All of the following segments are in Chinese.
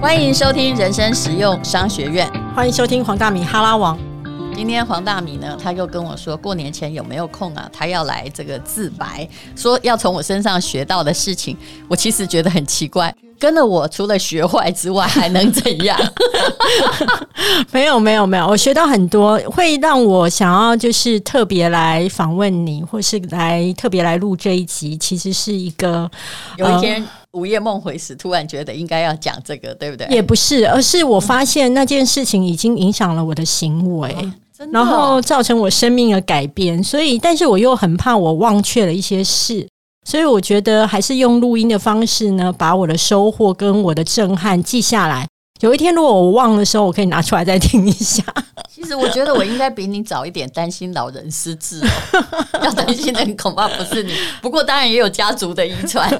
欢迎收听人生实用商学院。欢迎收听黄大米哈拉王。今天黄大米呢，他又跟我说过年前有没有空啊？他要来这个自白，说要从我身上学到的事情。我其实觉得很奇怪，跟了我除了学坏之外，还能怎样？没有没有没有，我学到很多，会让我想要就是特别来访问你，或是来特别来录这一集。其实是一个有一天午夜梦回时，突然觉得应该要讲这个，对不对？也不是，而是我发现那件事情已经影响了我的行为。然后造成我生命的改变，所以，但是我又很怕我忘却了一些事，所以我觉得还是用录音的方式呢，把我的收获跟我的震撼记下来。有一天如果我忘的时候，我可以拿出来再听一下。其实我觉得我应该比你早一点担心老人失智，要担心的恐怕不是你。不过当然也有家族的遗传。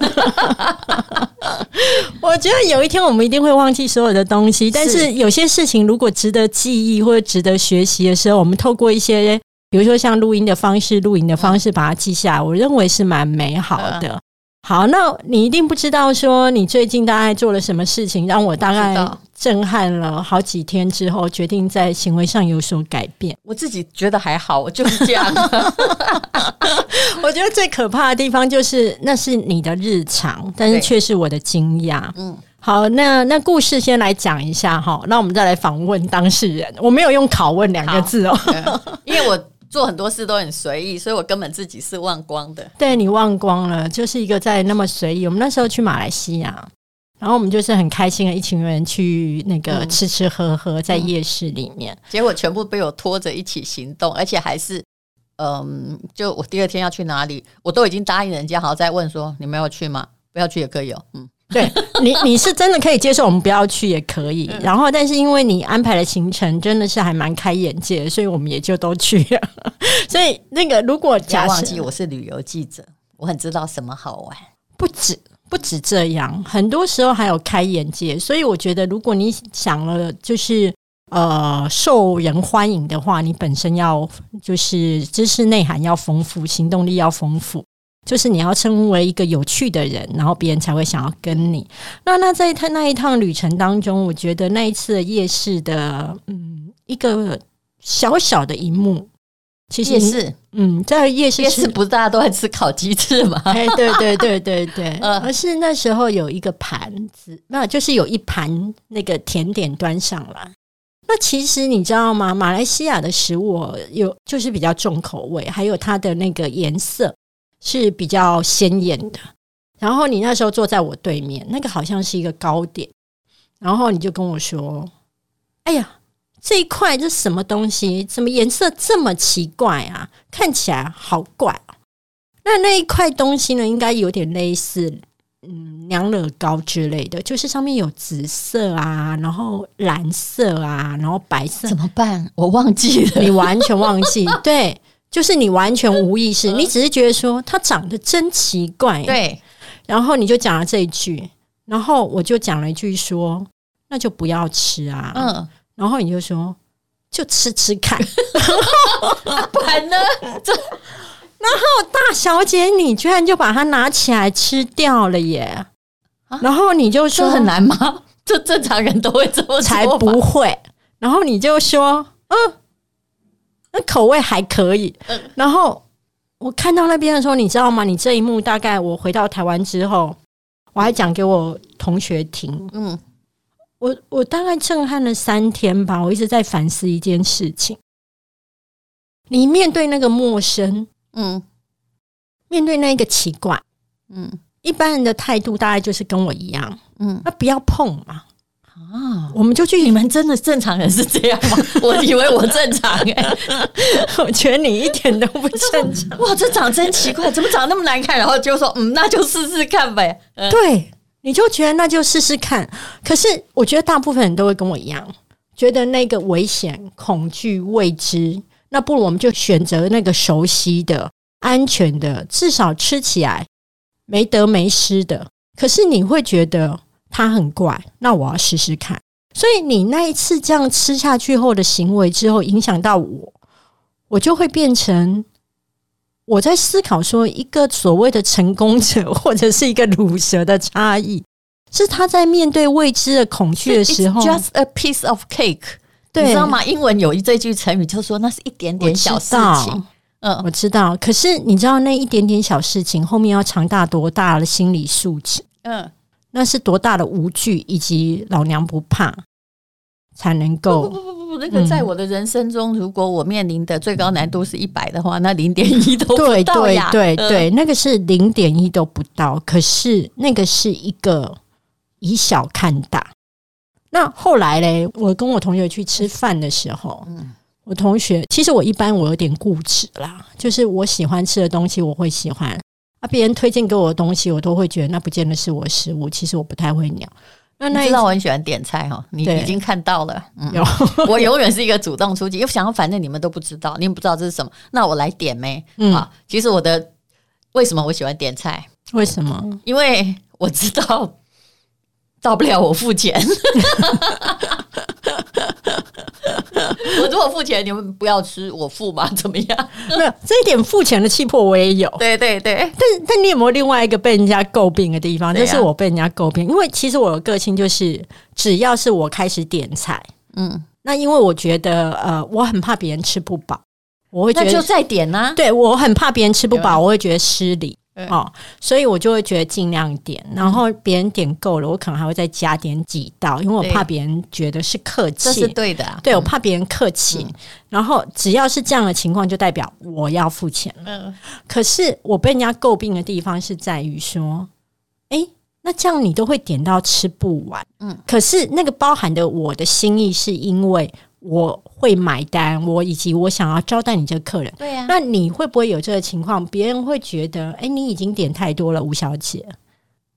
我觉得有一天我们一定会忘记所有的东西，但是有些事情如果值得记忆或者值得学习的时候，我们透过一些，比如说像录音的方式、录影的方式把它记下来，我认为是蛮美好的。好，那你一定不知道说你最近大概做了什么事情，让我大概震撼了好几天之后，决定在行为上有所改变。我自己觉得还好，我就是这样。我觉得最可怕的地方就是那是你的日常，但是却是我的惊讶。嗯，好，那那故事先来讲一下哈，那我们再来访问当事人。我没有用拷问两个字哦，因为我。做很多事都很随意，所以我根本自己是忘光的。对你忘光了，就是一个在那么随意。我们那时候去马来西亚，然后我们就是很开心的一群人去那个吃吃喝喝，在夜市里面，结果全部被我拖着一起行动，而且还是嗯，就我第二天要去哪里，我都已经答应人家，好在问说你们要去吗？不要去也可以哦，嗯。对 你，你是真的可以接受我们不要去也可以。然后，但是因为你安排的行程真的是还蛮开眼界，所以我们也就都去了。所以那个如果假忘记我是旅游记者，我很知道什么好玩。不止不止这样，很多时候还有开眼界。所以我觉得，如果你想了就是呃受人欢迎的话，你本身要就是知识内涵要丰富，行动力要丰富。就是你要成为一个有趣的人，然后别人才会想要跟你。那那在他那一趟旅程当中，我觉得那一次夜市的嗯一个小小的一幕，其实是嗯在夜市夜市不是大家都在吃烤鸡翅吗？哎，对对对对对，而是那时候有一个盘子，那就是有一盘那个甜点端上来。那其实你知道吗？马来西亚的食物有就是比较重口味，还有它的那个颜色。是比较鲜艳的，然后你那时候坐在我对面，那个好像是一个糕点，然后你就跟我说：“哎呀，这一块是什么东西？怎么颜色这么奇怪啊？看起来好怪。”那那一块东西呢，应该有点类似嗯娘惹糕之类的，就是上面有紫色啊，然后蓝色啊，然后白色，怎么办？我忘记了，你完全忘记 对。就是你完全无意识，你只是觉得说它长得真奇怪，对，然后你就讲了这一句，然后我就讲了一句说那就不要吃啊，嗯，然后你就说就吃吃看，不然呢？这，然后大小姐你居然就把它拿起来吃掉了耶，然后你就说很难吗？这正常人都会这么才不会，然后你就说嗯。那口味还可以，然后我看到那边的时候，你知道吗？你这一幕大概我回到台湾之后，我还讲给我同学听。嗯，我我大概震撼了三天吧，我一直在反思一件事情：你面对那个陌生，嗯，面对那个奇怪，嗯，一般人的态度大概就是跟我一样，嗯，那不要碰嘛。啊，我们就去。你们真的正常人是这样吗？我以为我正常哎，我觉得你一点都不正常。哇，这长真奇怪，怎么长那么难看？然后就说，嗯，那就试试看呗。对，你就觉得那就试试看。可是我觉得大部分人都会跟我一样，觉得那个危险、恐惧、未知，那不如我们就选择那个熟悉的、安全的，至少吃起来没得没失的。可是你会觉得。它很怪，那我要试试看。所以你那一次这样吃下去后的行为之后，影响到我，我就会变成我在思考说，一个所谓的成功者或者是一个乳蛇的差异，是他在面对未知的恐惧的时候，just a piece of cake，你知道吗？英文有一这句成语，就说那是一点点小事情。嗯，我知道。可是你知道那一点点小事情后面要强大多大的心理素质？嗯，那是多大的无惧以及老娘不怕才能够。那个在我的人生中，如果我面临的最高难度是一百的话，那零点一都对对对对，那个是零点一都不到。可是那个是一个以小看大。那后来嘞，我跟我同学去吃饭的时候，嗯，我同学其实我一般我有点固执啦，就是我喜欢吃的东西我会喜欢，啊，别人推荐给我的东西我都会觉得那不见得是我食物。其实我不太会鸟。那你知道我很喜欢点菜哈，你已经看到了。有，我永远是一个主动出击，因为想反正你们都不知道，你们不知道这是什么，那我来点没？啊，其实我的为什么我喜欢点菜？为什么？因为我知道到不了我付钱。我如果付钱，你们不要吃，我付吗？怎么样？没有这一点付钱的气魄，我也有。对对对，但但你有没有另外一个被人家诟病的地方？就是我被人家诟病，因为其实我的个性就是，只要是我开始点菜，嗯，那因为我觉得，呃，我很怕别人吃不饱，我会觉得就再点呢。对我很怕别人吃不饱，我会觉得失礼。哦，所以我就会觉得尽量点，然后别人点够了，我可能还会再加点几道，因为我怕别人觉得是客气，这是对的。对我怕别人客气，然后只要是这样的情况，就代表我要付钱了。嗯，可是我被人家诟病的地方是在于说，哎，那这样你都会点到吃不完。嗯，可是那个包含的我的心意是因为。我会买单，我以及我想要招待你这个客人。对呀，那你会不会有这个情况？别人会觉得，哎，你已经点太多了，吴小姐。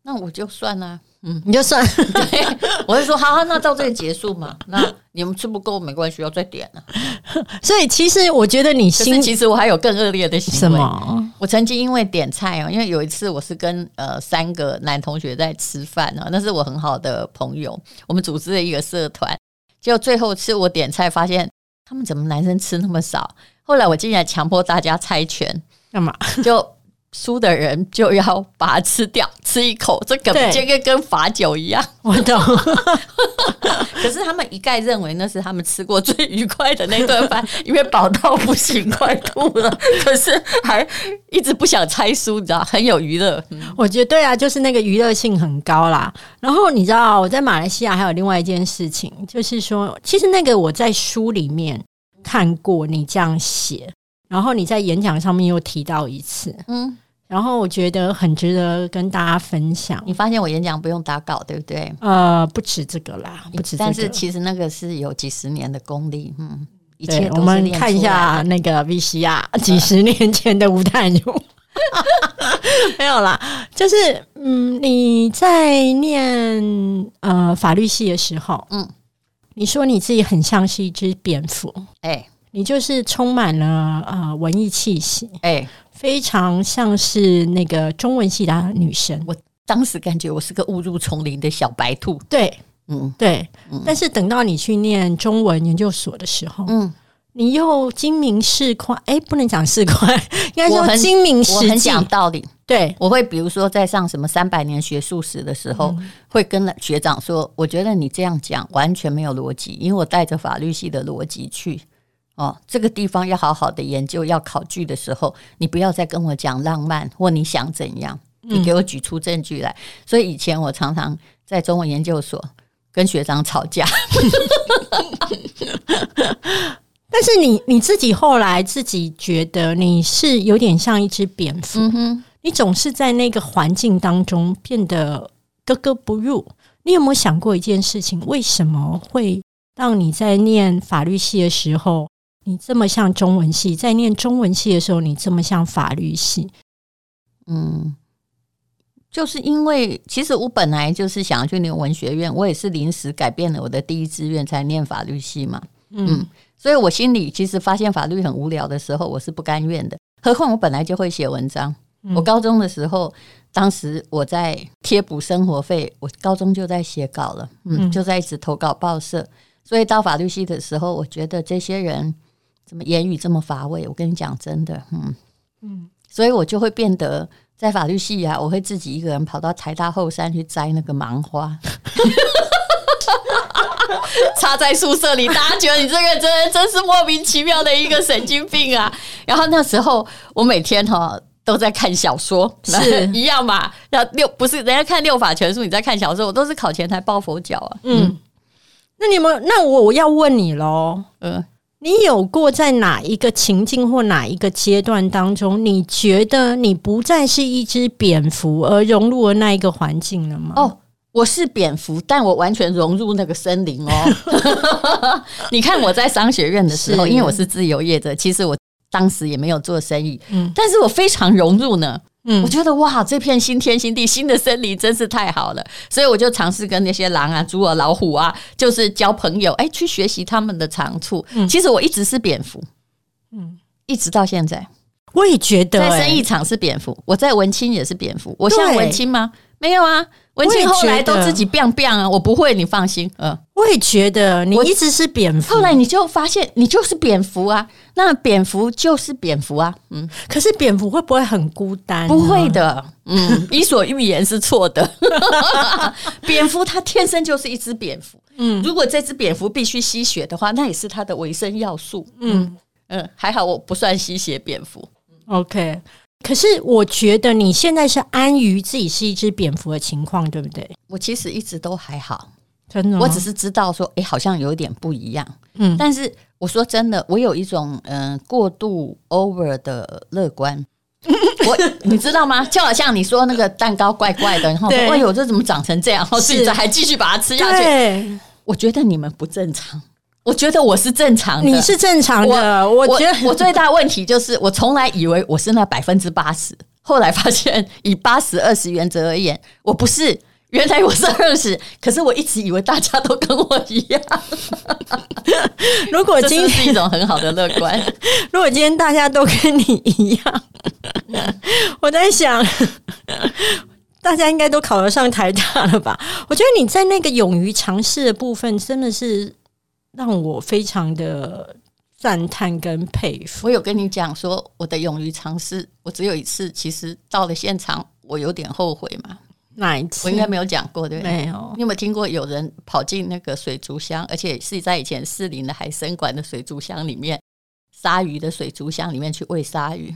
那我就算了，嗯，你就算。对，我就说，好，好，那到这里结束嘛。那你们吃不够没关系，要再点了。所以其实我觉得你心，其实我还有更恶劣的行为。什么？我曾经因为点菜哦，因为有一次我是跟呃三个男同学在吃饭啊，那是我很好的朋友，我们组织了一个社团。就最后吃我点菜，发现他们怎么男生吃那么少？后来我竟然强迫大家猜拳，干嘛？就输的人就要把它吃掉，吃一口，这个这个跟罚酒一样。我懂。可是他们一概认为那是他们吃过最愉快的那顿饭，因为饱到不行，快吐了。可是还一直不想猜输，你知道，很有娱乐。我觉得对啊，就是那个娱乐性很高啦。然后你知道，我在马来西亚还有另外一件事情，就是说，其实那个我在书里面看过你这样写，然后你在演讲上面又提到一次，嗯。然后我觉得很值得跟大家分享。你发现我演讲不用打稿，对不对？呃，不止这个啦，不止。但是其实那个是有几十年的功力，嗯，一切我们看一下那个 VCR 几十年前的吴淡如，没有啦，就是嗯，你在念呃法律系的时候，嗯，你说你自己很像是一只蝙蝠，哎，你就是充满了呃文艺气息，哎。非常像是那个中文系的女生，我当时感觉我是个误入丛林的小白兔。对，嗯，对。但是等到你去念中文研究所的时候，嗯，你又精明市侩，哎，不能讲市侩，应该说精明实很讲道理。对，我会比如说在上什么三百年学术史的时候，会跟学长说，我觉得你这样讲完全没有逻辑，因为我带着法律系的逻辑去。哦，这个地方要好好的研究，要考据的时候，你不要再跟我讲浪漫或你想怎样，你给我举出证据来。所以以前我常常在中文研究所跟学长吵架，但是你你自己后来自己觉得你是有点像一只蝙蝠，你总是在那个环境当中变得格格不入。你有没有想过一件事情？为什么会让你在念法律系的时候？你这么像中文系，在念中文系的时候，你这么像法律系，嗯，就是因为其实我本来就是想要去念文学院，我也是临时改变了我的第一志愿才念法律系嘛，嗯，所以我心里其实发现法律很无聊的时候，我是不甘愿的。何况我本来就会写文章，我高中的时候，当时我在贴补生活费，我高中就在写稿了，嗯，就在一直投稿报社，所以到法律系的时候，我觉得这些人。怎么言语这么乏味？我跟你讲，真的，嗯嗯，所以我就会变得在法律系啊，我会自己一个人跑到台大后山去摘那个芒花，插在宿舍里。大家觉得你这个真真是莫名其妙的一个神经病啊！然后那时候我每天哈都在看小说，是 一样嘛？要六不是人家看六法全书，你在看小说，我都是考前才抱佛脚啊。嗯，那你们那我我要问你喽，嗯。你有过在哪一个情境或哪一个阶段当中，你觉得你不再是一只蝙蝠，而融入了那一个环境了吗？哦，我是蝙蝠，但我完全融入那个森林哦。你看我在商学院的时候，因为我是自由业者，其实我当时也没有做生意，嗯，但是我非常融入呢。嗯，我觉得哇，这片新天新地、新的森林真是太好了，所以我就尝试跟那些狼啊、猪啊、老虎啊，就是交朋友，哎，去学习他们的长处。其实我一直是蝙蝠，嗯，一直到现在，我也觉得在生意场是蝙蝠，我在文青也是蝙蝠，我像文青吗？没有啊。文青后来都自己变变啊，我不会，你放心。嗯，我也觉得你一直是蝙蝠。后来你就发现你就是蝙蝠啊，那蝙蝠就是蝙蝠啊。嗯，可是蝙蝠会不会很孤单？不会的。嗯，伊索寓言是错的。蝙蝠它天生就是一只蝙蝠。嗯，如果这只蝙蝠必须吸血的话，那也是它的维生要素。嗯嗯，还好我不算吸血蝙蝠。OK。可是我觉得你现在是安于自己是一只蝙蝠的情况，对不对？我其实一直都还好，真的。我只是知道说，哎，好像有点不一样。嗯，但是我说真的，我有一种嗯过度 over 的乐观。我你知道吗？就好像你说那个蛋糕怪怪的，然后说哎呦这怎么长成这样？然后现在还继续把它吃下去。我觉得你们不正常。我觉得我是正常的，你是正常的。我觉得我最大问题就是，我从来以为我是那百分之八十，后来发现以八十二十原则而言，我不是。原来我是二十，可是我一直以为大家都跟我一样。如果今天是一种很好的乐观，如果今天大家都跟你一样，我在想，大家应该都考得上台大了吧？我觉得你在那个勇于尝试的部分，真的是。让我非常的赞叹跟佩服。我有跟你讲说，我的勇于尝试，我只有一次。其实到了现场，我有点后悔嘛。哪一次？我应该没有讲过，对不对？没有。你有没有听过有人跑进那个水族箱，而且是在以前四林的海参馆的水族箱里面，鲨鱼的水族箱里面去喂鲨鱼？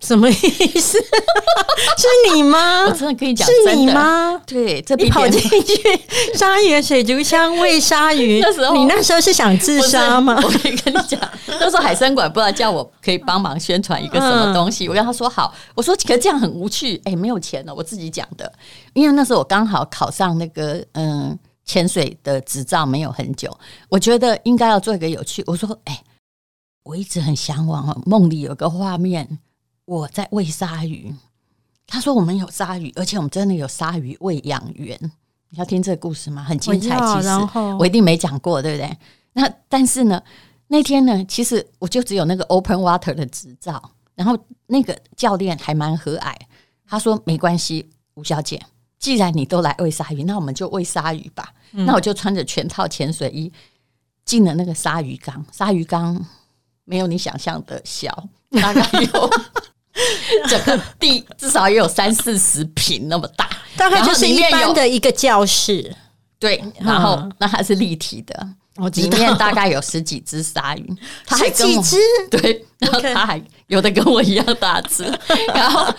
什么意思？是你吗？我真的跟你讲，是你吗？对，这你跑进去鲨鱼水族箱喂鲨鱼，那时候你那时候是想自杀吗？我可以跟你讲，那时候海参馆不知道叫我可以帮忙宣传一个什么东西，我跟他说好，我说可这样很无趣，哎，没有钱了，我自己讲的，因为那时候我刚好考上那个嗯潜水的执照没有很久，我觉得应该要做一个有趣。我说哎，我一直很向往，梦里有个画面。我在喂鲨鱼，他说我们有鲨鱼，而且我们真的有鲨鱼喂养员。你要听这个故事吗？很精彩。其实我一定没讲过，对不对？那但是呢，那天呢，其实我就只有那个 open water 的执照。然后那个教练还蛮和蔼，他说没关系，吴小姐，既然你都来喂鲨鱼，那我们就喂鲨鱼吧。那我就穿着全套潜水衣进了那个鲨鱼缸。鲨鱼缸没有你想象的小，大概有。整个地至少也有三四十平那么大，大概就是一般的一个教室。对，然后那它是立体的，里面大概有十几只鲨鱼，它还几只？对，然后它还有的跟我一样大只。然后，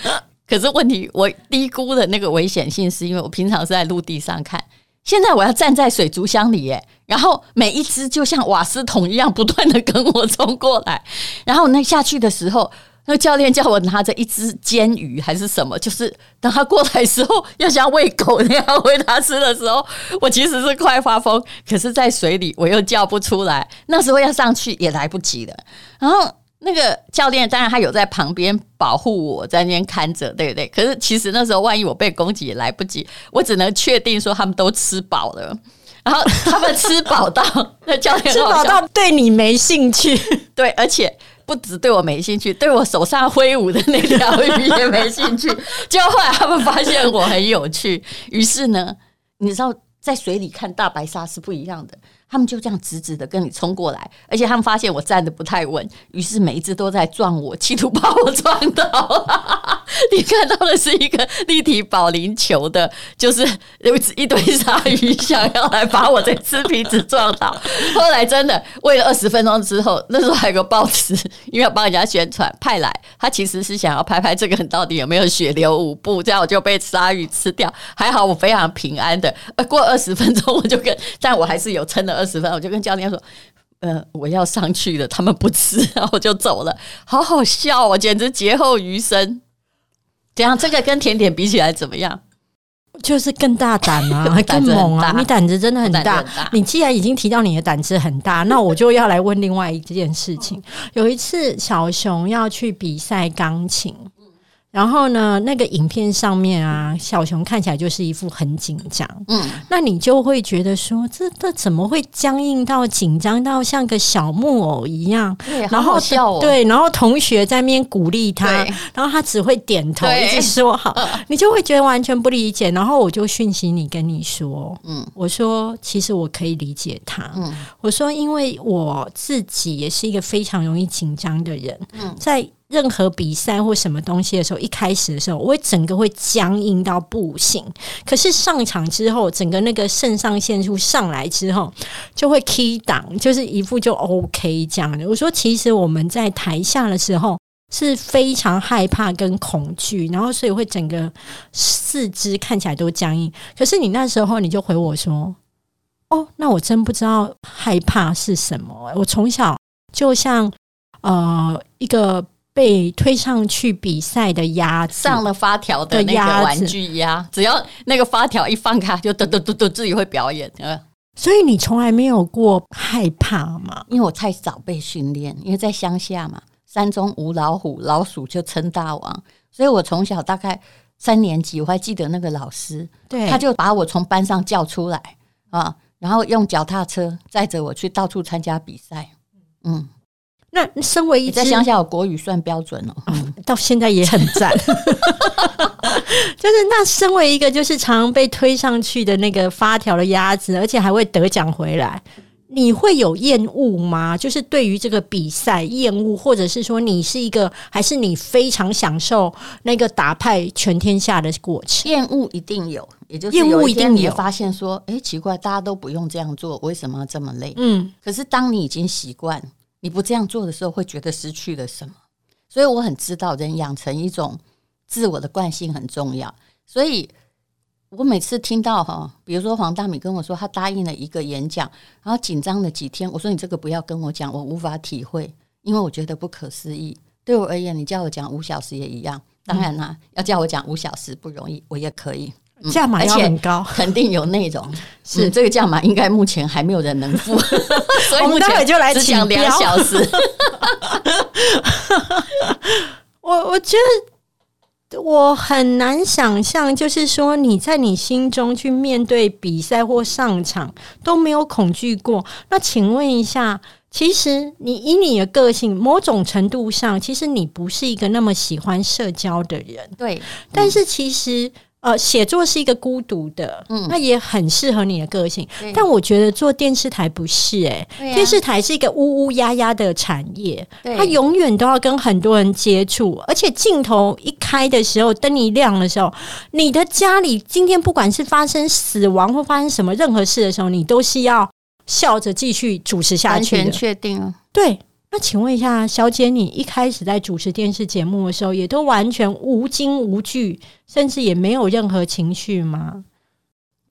可是问题我低估的那个危险性，是因为我平常是在陆地上看，现在我要站在水族箱里，耶，然后每一只就像瓦斯桶一样不断的跟我冲过来，然后那下去的时候。那个教练叫我拿着一只煎鱼还是什么，就是等他过来时候，要像喂狗那样喂他吃的时候，我其实是快发疯，可是在水里我又叫不出来。那时候要上去也来不及了。然后那个教练当然他有在旁边保护我，在那边看着，对不对？可是其实那时候万一我被攻击也来不及，我只能确定说他们都吃饱了。然后他们吃饱到那教练吃饱到对你没兴趣，对，而且。不止对我没兴趣，对我手上挥舞的那条鱼也没兴趣。结果后来他们发现我很有趣，于是呢，你知道在水里看大白鲨是不一样的，他们就这样直直的跟你冲过来，而且他们发现我站的不太稳，于是每一只都在撞我，企图把我撞倒。你看到的是一个立体保龄球的，就是有一堆鲨鱼想要来把我这吃皮子撞倒。后来真的为了二十分钟之后，那时候还有个报纸，因为要帮人家宣传派来，他其实是想要拍拍这个人到底有没有血流五步，这样我就被鲨鱼吃掉。还好我非常平安的，过二十分钟我就跟，但我还是有撑了二十分，我就跟教练说。呃，我要上去了，他们不吃，然后我就走了，好好笑哦，简直劫后余生。怎样？这个跟甜点比起来怎么样？就是更大胆啊，更猛啊！你胆子真的很大。你既然已经提到你的胆子很大，那我就要来问另外一件事情。有一次，小熊要去比赛钢琴。然后呢，那个影片上面啊，小熊看起来就是一副很紧张。嗯，那你就会觉得说，这这怎么会僵硬到紧张到像个小木偶一样？对，然后对，然后同学在那边鼓励他，然后他只会点头，一直说好，你就会觉得完全不理解。然后我就讯息你跟你说，嗯，我说其实我可以理解他。嗯，我说因为我自己也是一个非常容易紧张的人。嗯，在。任何比赛或什么东西的时候，一开始的时候，我会整个会僵硬到不行。可是上场之后，整个那个肾上腺素上来之后，就会 key 档，就是一副就 OK 这样的。我说，其实我们在台下的时候是非常害怕跟恐惧，然后所以会整个四肢看起来都僵硬。可是你那时候你就回我说：“哦，那我真不知道害怕是什么。我从小就像呃一个。”被推上去比赛的鸭子，上了发条的那个玩具鸭，只要那个发条一放开，就嘟嘟嘟嘟自己会表演。所以你从来没有过害怕吗？因为我太早被训练，因为在乡下嘛，山中无老虎，老鼠就称大王。所以我从小大概三年级，我还记得那个老师，对，他就把我从班上叫出来啊，然后用脚踏车载着我去到处参加比赛。嗯。那身为一在乡下，我国语算标准哦，到现在也很赞。就是那身为一个就是常被推上去的那个发条的鸭子，而且还会得奖回来，你会有厌恶吗？就是对于这个比赛厌恶，或者是说你是一个，还是你非常享受那个打败全天下的过程？厌恶一定有，也就是厌恶一定有。发现说，哎，奇怪，大家都不用这样做，为什么要这么累？嗯，可是当你已经习惯。你不这样做的时候，会觉得失去了什么？所以我很知道，人养成一种自我的惯性很重要。所以我每次听到哈，比如说黄大米跟我说他答应了一个演讲，然后紧张了几天，我说你这个不要跟我讲，我无法体会，因为我觉得不可思议。对我而言，你叫我讲五小时也一样。当然啦，要叫我讲五小时不容易，我也可以。价码要很高，肯定有内容。是这个价码，应该目前还没有人能付，所以我们待会就来讲两小时。我我觉得我很难想象，就是说你在你心中去面对比赛或上场都没有恐惧过。那请问一下，其实你以你的个性，某种程度上，其实你不是一个那么喜欢社交的人。对，但是其实。呃，写作是一个孤独的，嗯，那也很适合你的个性。但我觉得做电视台不是，哎，电视台是一个乌乌压压的产业，它永远都要跟很多人接触，而且镜头一开的时候，灯一亮的时候，你的家里今天不管是发生死亡或发生什么任何事的时候，你都是要笑着继续主持下去的。确定对。那请问一下，小姐，你一开始在主持电视节目的时候，也都完全无惊无惧，甚至也没有任何情绪吗？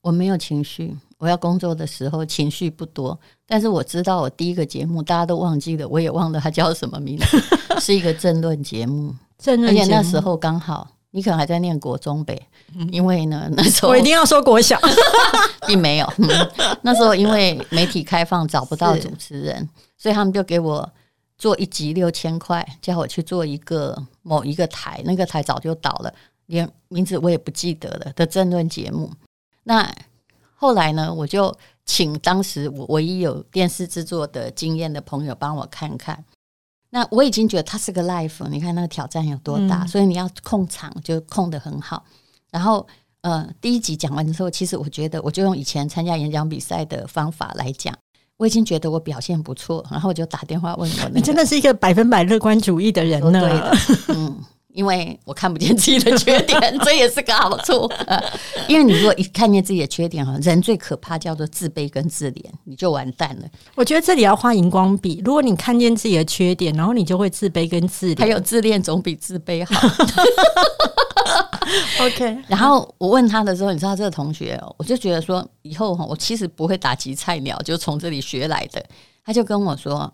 我没有情绪，我要工作的时候情绪不多。但是我知道，我第一个节目大家都忘记了，我也忘了它叫什么名字，是一个政论节目。政论，而且那时候刚好你可能还在念国中北，因为呢那时候我一定要说国小，并没有。那时候因为媒体开放，找不到主持人，所以他们就给我。做一集六千块，叫我去做一个某一个台，那个台早就倒了，连名字我也不记得了的争论节目。那后来呢，我就请当时我唯一有电视制作的经验的朋友帮我看看。那我已经觉得它是个 life，你看那个挑战有多大，所以你要控场就控得很好。然后呃，第一集讲完之后，其实我觉得我就用以前参加演讲比赛的方法来讲。我已经觉得我表现不错，然后我就打电话问我，你真的是一个百分百乐观主义的人呢。嗯。因为我看不见自己的缺点，这也是个好处。因为你如果一看见自己的缺点哈，人最可怕叫做自卑跟自怜，你就完蛋了。我觉得这里要画荧光笔。如果你看见自己的缺点，然后你就会自卑跟自怜。还有自恋总比自卑好。OK。然后我问他的时候，你知道这个同学，我就觉得说以后哈，我其实不会打击菜鸟，就从这里学来的。他就跟我说。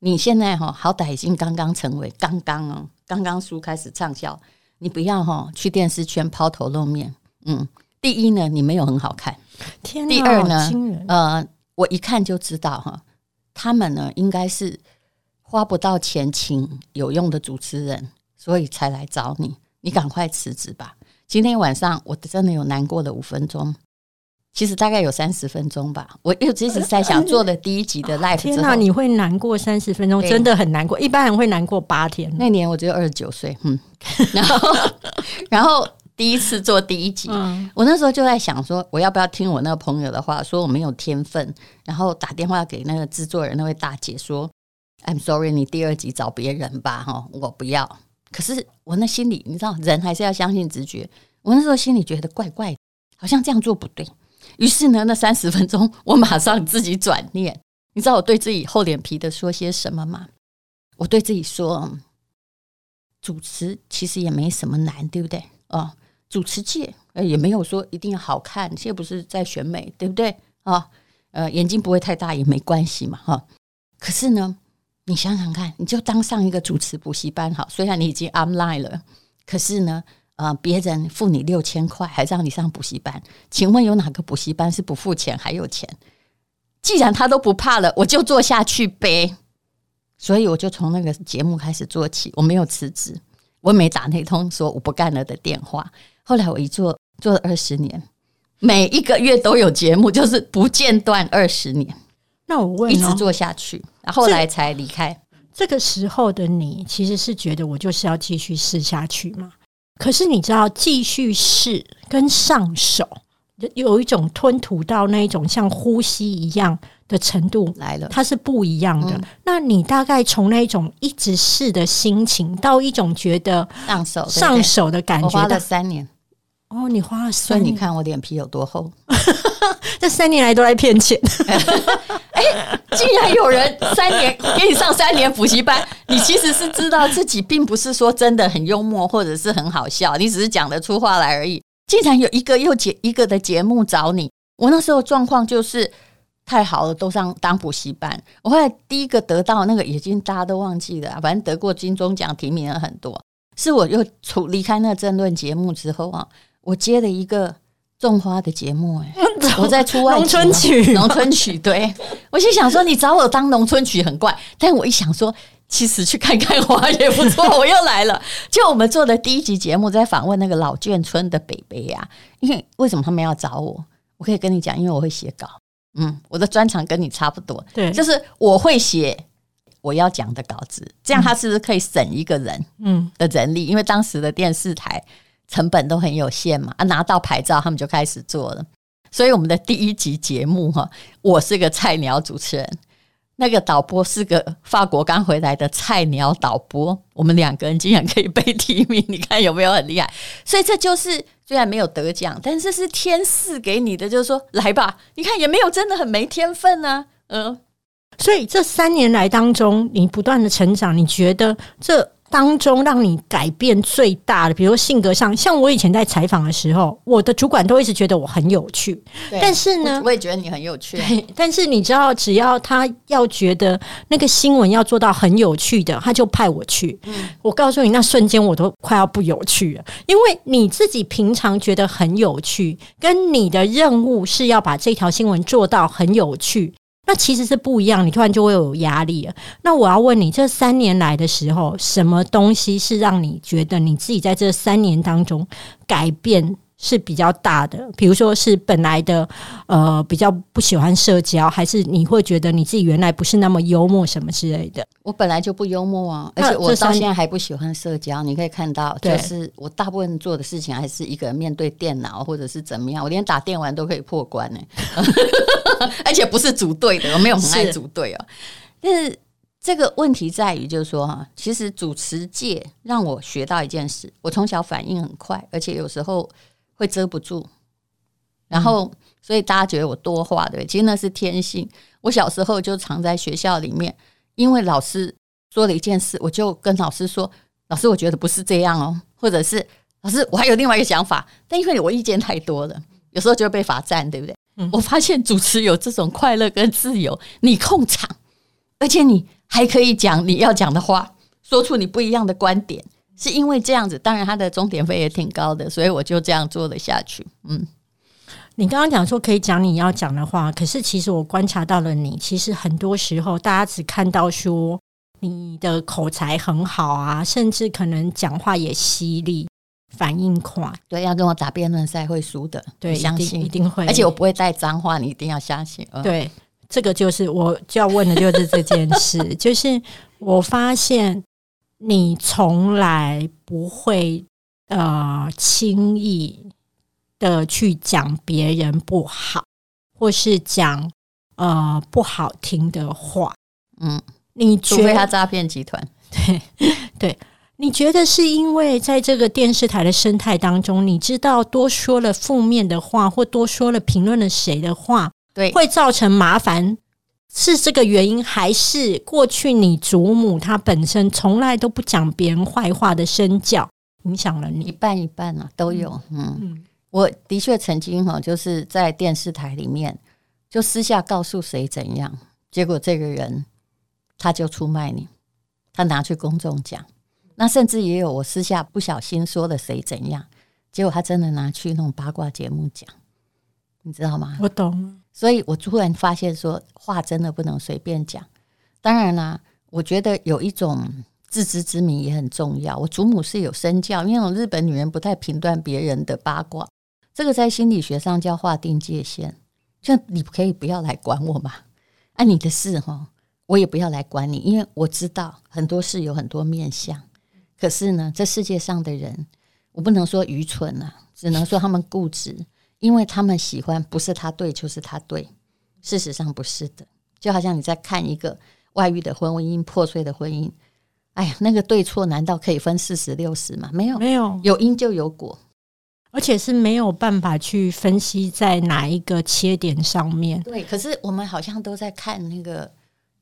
你现在哈好歹已经刚刚成为刚刚哦，刚刚书开始畅销，你不要哈去电视圈抛头露面。嗯，第一呢，你没有很好看。天，第二呢，呃，我一看就知道哈，他们呢应该是花不到钱请有用的主持人，所以才来找你。你赶快辞职吧。今天晚上我真的有难过了五分钟。其实大概有三十分钟吧，我又一直在想做的第一集的 live 天哪，你会难过三十分钟，真的很难过。一般人会难过八天。那年我只有二十九岁，嗯，然后然后第一次做第一集，我那时候就在想说，我要不要听我那个朋友的话，说我没有天分，然后打电话给那个制作人那位大姐说，I'm sorry，你第二集找别人吧，哈，我不要。可是我那心里，你知道，人还是要相信直觉。我那时候心里觉得怪怪的，好像这样做不对。于是呢，那三十分钟，我马上自己转念。你知道我对自己厚脸皮的说些什么吗？我对自己说：“主持其实也没什么难，对不对？哦，主持界呃也没有说一定要好看，现在不是在选美，对不对？啊，呃，眼睛不会太大也没关系嘛，哈。可是呢，你想想看，你就当上一个主持补习班，好，虽然你已经 online 了，可是呢。”呃，别人付你六千块，还让你上补习班，请问有哪个补习班是不付钱还有钱？既然他都不怕了，我就做下去呗。所以我就从那个节目开始做起，我没有辞职，我没打那通说我不干了的电话。后来我一做做了二十年，每一个月都有节目，就是不间断二十年。那我问，一直做下去，然后来才离开。这个时候的你，其实是觉得我就是要继续试下去吗？可是你知道，继续试跟上手有一种吞吐到那一种像呼吸一样的程度来了，它是不一样的。那你大概从那种一直试的心情，到一种觉得上手上手的感觉，我花了三年。哦，你花了，所以你看我脸皮有多厚。这三年来都在骗钱。哎，竟然有人三年给你上三年补习班，你其实是知道自己并不是说真的很幽默或者是很好笑，你只是讲得出话来而已。竟然有一个又节一个的节目找你，我那时候状况就是太好了，都上当补习班。我后来第一个得到那个已经大家都忘记了，反正得过金钟奖提名了很多，是我又出离开那个争论节目之后啊。我接了一个种花的节目，哎，我在出外农村曲，农村曲，对我心想说，你找我当农村曲很怪，但我一想说，其实去看看花也不错，我又来了。就我们做的第一集节目，在访问那个老眷村的北北呀，因为为什么他们要找我？我可以跟你讲，因为我会写稿，嗯，我的专长跟你差不多，对，就是我会写我要讲的稿子，这样他是不是可以省一个人，嗯，的人力？因为当时的电视台。成本都很有限嘛，啊，拿到牌照他们就开始做了。所以我们的第一集节目哈，我是个菜鸟主持人，那个导播是个法国刚回来的菜鸟导播，我们两个人竟然可以被提名，你看有没有很厉害？所以这就是虽然没有得奖，但是是天赐给你的，就是说来吧，你看也没有真的很没天分呢，嗯。所以这三年来当中，你不断的成长，你觉得这？当中让你改变最大的，比如性格上，像我以前在采访的时候，我的主管都一直觉得我很有趣。但是呢，我也觉得你很有趣。对但是你知道，只要他要觉得那个新闻要做到很有趣的，他就派我去。我告诉你，那瞬间我都快要不有趣了，因为你自己平常觉得很有趣，跟你的任务是要把这条新闻做到很有趣。那其实是不一样，你突然就会有压力了。那我要问你，这三年来的时候，什么东西是让你觉得你自己在这三年当中改变是比较大的，比如说是本来的呃比较不喜欢社交，还是你会觉得你自己原来不是那么幽默什么之类的？我本来就不幽默啊，而且我到现在还不喜欢社交。你可以看到，就是我大部分做的事情还是一个人面对电脑或者是怎么样，我连打电玩都可以破关呢，而且不是组队的，我没有很爱组队哦。但是这个问题在于，就是说哈，其实主持界让我学到一件事，我从小反应很快，而且有时候。会遮不住，然后所以大家觉得我多话对，其实那是天性。我小时候就常在学校里面，因为老师说了一件事，我就跟老师说：“老师，我觉得不是这样哦。”或者是“老师，我还有另外一个想法。”但因为我意见太多了，有时候就会被罚站，对不对？我发现主持有这种快乐跟自由，你控场，而且你还可以讲你要讲的话，说出你不一样的观点。是因为这样子，当然他的终点费也挺高的，所以我就这样做了下去。嗯，你刚刚讲说可以讲你要讲的话，可是其实我观察到了你，其实很多时候大家只看到说你的口才很好啊，甚至可能讲话也犀利，反应快。对，要跟我打辩论赛会输的，对，相信一定会，而且我不会带脏话，你一定要相信。对，这个就是我就要问的就是这件事，就是我发现。你从来不会呃轻易的去讲别人不好，或是讲呃不好听的话。嗯，你除非他诈骗集团，对对，你觉得是因为在这个电视台的生态当中，你知道多说了负面的话，或多说了评论了谁的话，对，会造成麻烦。是这个原因，还是过去你祖母她本身从来都不讲别人坏话的身教影响了你？一半一半啊，都有。嗯，我的确曾经哈，就是在电视台里面就私下告诉谁怎样，结果这个人他就出卖你，他拿去公众讲。那甚至也有我私下不小心说了谁怎样，结果他真的拿去那种八卦节目讲，你知道吗？我懂。所以我突然发现，说话真的不能随便讲。当然啦，我觉得有一种自知之明也很重要。我祖母是有身教，因为日本女人不太评断别人的八卦，这个在心理学上叫划定界限。就你可以不要来管我嘛，按你的事哈，我也不要来管你，因为我知道很多事有很多面相。可是呢，这世界上的人，我不能说愚蠢啊，只能说他们固执。因为他们喜欢，不是他对就是他对，事实上不是的。就好像你在看一个外遇的婚姻、破碎的婚姻，哎呀，那个对错难道可以分四十六十吗？没有，没有，有因就有果，而且是没有办法去分析在哪一个切点上面。对，可是我们好像都在看那个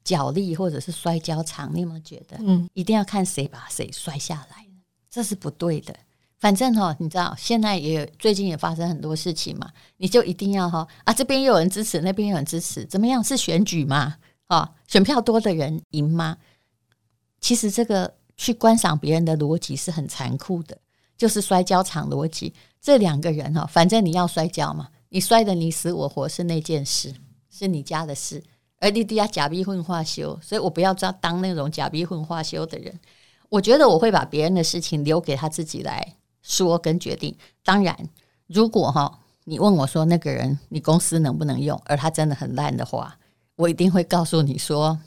脚力或者是摔跤场，你有没有觉得？嗯，一定要看谁把谁摔下来，这是不对的。反正哈，你知道现在也最近也发生很多事情嘛，你就一定要哈啊，这边有人支持，那边有人支持，怎么样？是选举吗？啊，选票多的人赢吗？其实这个去观赏别人的逻辑是很残酷的，就是摔跤场逻辑。这两个人哈，反正你要摔跤嘛，你摔的你死我活是那件事，是你家的事，而你底下假逼混化修，所以我不要当当那种假逼混化修的人。我觉得我会把别人的事情留给他自己来。说跟决定，当然，如果哈，你问我说那个人你公司能不能用，而他真的很烂的话，我一定会告诉你说。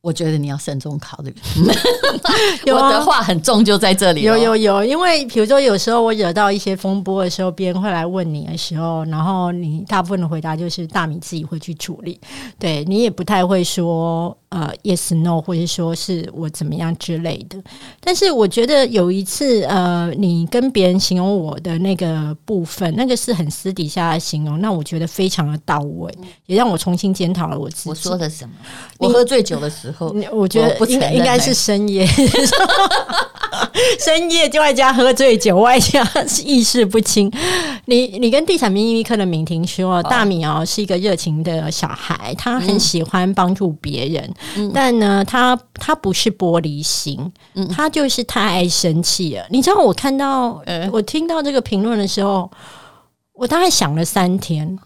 我觉得你要慎重考虑。我的话很重，就在这里。有有有，因为比如说有时候我惹到一些风波的时候，别人会来问你的时候，然后你大部分的回答就是大米自己会去处理。对你也不太会说呃 yes no，或者说是我怎么样之类的。但是我觉得有一次呃，你跟别人形容我的那个部分，那个是很私底下的形容，那我觉得非常的到位，也让我重新检讨了我自己。我说的什么？我喝醉酒的时候。我觉得应该应该是深夜，深夜就外加喝醉酒，外加意识不清。你你跟地产秘密课的敏婷说，大米哦是一个热情的小孩，他很喜欢帮助别人，但呢，他他不是玻璃心，他就是太爱生气了。你知道我看到呃。我听到这个评论的时候，我大概想了三天。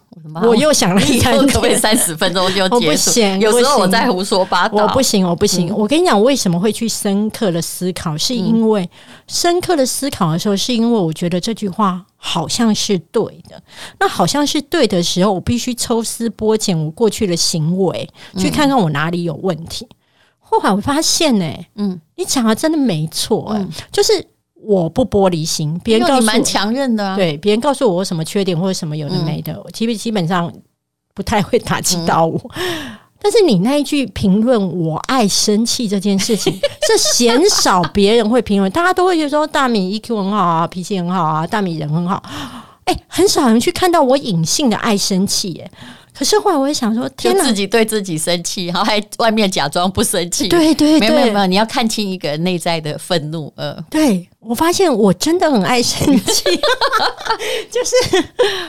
我又想了三天，可不可以三十分钟就 结束？有时候我在胡说八道，我不行，我不行。我跟你讲，为什么会去深刻的思考？是因为深刻的思考的时候，是因为我觉得这句话好像是对的。那好像是对的时候，我必须抽丝剥茧我过去的行为，去看看我哪里有问题。后来我发现，呢，嗯，你讲的真的没错，哎，就是我不玻璃心，别人告诉蛮强韧的，对，别人告诉我什么缺点或者什么有的没的，其实基本上不太会打击到我。但是你那一句评论，我爱生气这件事情，这鲜少别人会评论，大家都会觉得说大米 EQ 很好啊，脾气很好啊，大米人很好，哎，很少人去看到我隐性的爱生气，哎。可是后来我也想说，天哪！自己对自己生气，然后还外面假装不生气。对对对，没有没有没有，你要看清一个人内在的愤怒。呃，对我发现我真的很爱生气，就是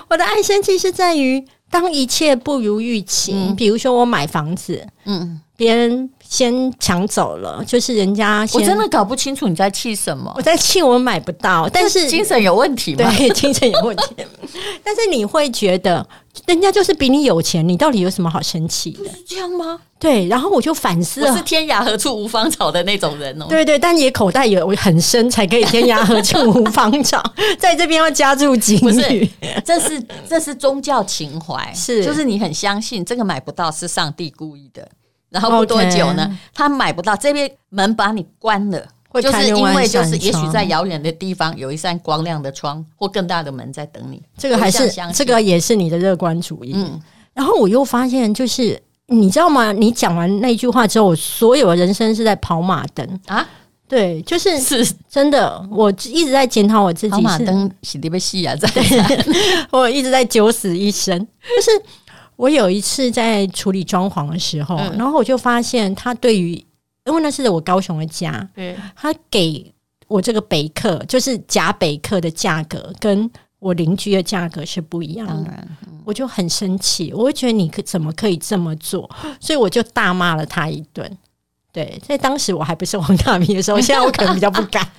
我的爱生气是在于当一切不如预期，比如说我买房子，嗯，别人。先抢走了，就是人家。我真的搞不清楚你在气什么。我在气我买不到，但是精神有问题吗？对，精神有问题。但是你会觉得，人家就是比你有钱，你到底有什么好生气的？是这样吗？对，然后我就反思了。是天涯何处无芳草的那种人哦。对对，但你口袋有很深，才可以天涯何处无芳草。在这边要加注警语，这是这是宗教情怀，是就是你很相信这个买不到是上帝故意的。然后不多久呢，他买不到这边门把你关了，就是因为就是也许在遥远的地方有一扇光亮的窗或更大的门在等你。这个还是这个也是你的乐观主义。嗯，然后我又发现，就是你知道吗？你讲完那句话之后，我所有的人生是在跑马灯啊！对，就是是真的，我一直在检讨我自己。跑马灯洗的被洗啊，在 我一直在九死一生，就是。我有一次在处理装潢的时候，然后我就发现他对于，因为那是我高雄的家，他给我这个北客，就是假北客的价格，跟我邻居的价格是不一样的。我就很生气，我会觉得你可怎么可以这么做？所以我就大骂了他一顿。对，在当时我还不是王大明的时候，现在我可能比较不敢。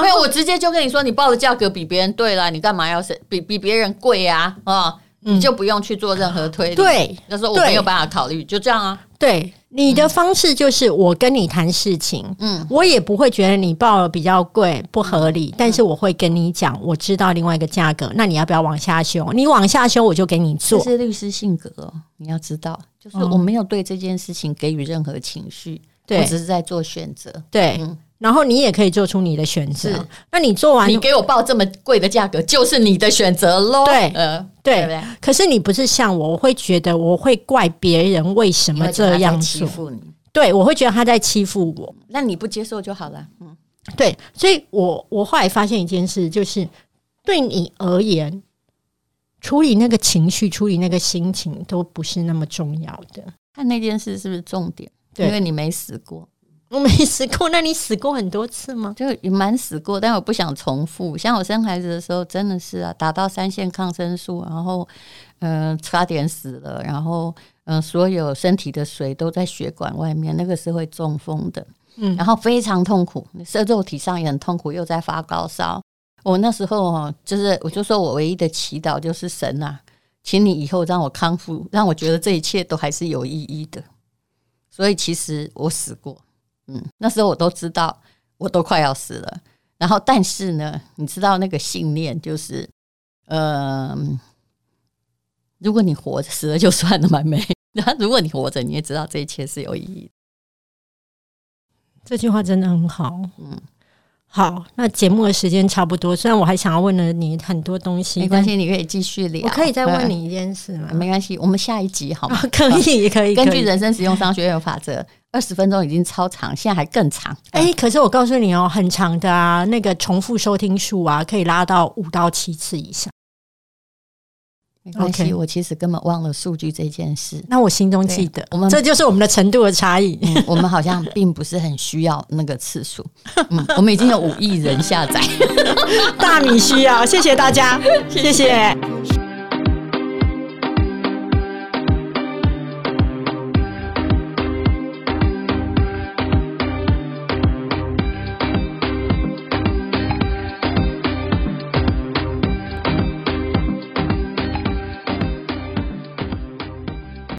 没有，我直接就跟你说，你报的价格比别人对了，你干嘛要是比比别人贵啊？啊？你就不用去做任何推理。对，那时候我没有办法考虑，就这样啊。对，你的方式就是我跟你谈事情，嗯，我也不会觉得你报了比较贵不合理，但是我会跟你讲，我知道另外一个价格，那你要不要往下修？你往下修，我就给你做。这是律师性格，你要知道，就是我没有对这件事情给予任何情绪，我只是在做选择。对。然后你也可以做出你的选择。那你做完，你给我报这么贵的价格，就是你的选择喽。对，呃，对。可是你不是像我，我会觉得我会怪别人为什么这样欺负你。对，我会觉得他在欺负我。那你不接受就好了。嗯，对。所以我我后来发现一件事，就是对你而言，处理那个情绪、处理那个心情都不是那么重要的。看那件事是不是重点？因为你没死过。我没死过，那你死过很多次吗？就也蛮死过，但我不想重复。像我生孩子的时候，真的是啊，打到三线抗生素，然后嗯，差点死了，然后嗯，所有身体的水都在血管外面，那个是会中风的，嗯，然后非常痛苦，是肉体上也很痛苦，又在发高烧。我那时候哦，就是我就说我唯一的祈祷就是神啊，请你以后让我康复，让我觉得这一切都还是有意义的。所以其实我死过。嗯，那时候我都知道，我都快要死了。然后，但是呢，你知道那个信念就是，呃，如果你活着，死了就算了嘛，没。然后，如果你活着，你也知道这一切是有意义。这句话真的很好。嗯。好，那节目的时间差不多。虽然我还想要问了你很多东西，没关系，你可以继续聊。我可以再问你一件事吗？没关系，我们下一集好吗？可以，可以。根据人生使用商学院法则，二十分钟已经超长，现在还更长。哎，可是我告诉你哦，很长的啊，那个重复收听数啊，可以拉到五到七次以上。没关系，我其实根本忘了数据这件事。那我心中记得，我们这就是我们的程度的差异。我们好像并不是很需要那个次数。嗯，我们已经有五亿人下载，大米需要，谢谢大家，谢谢。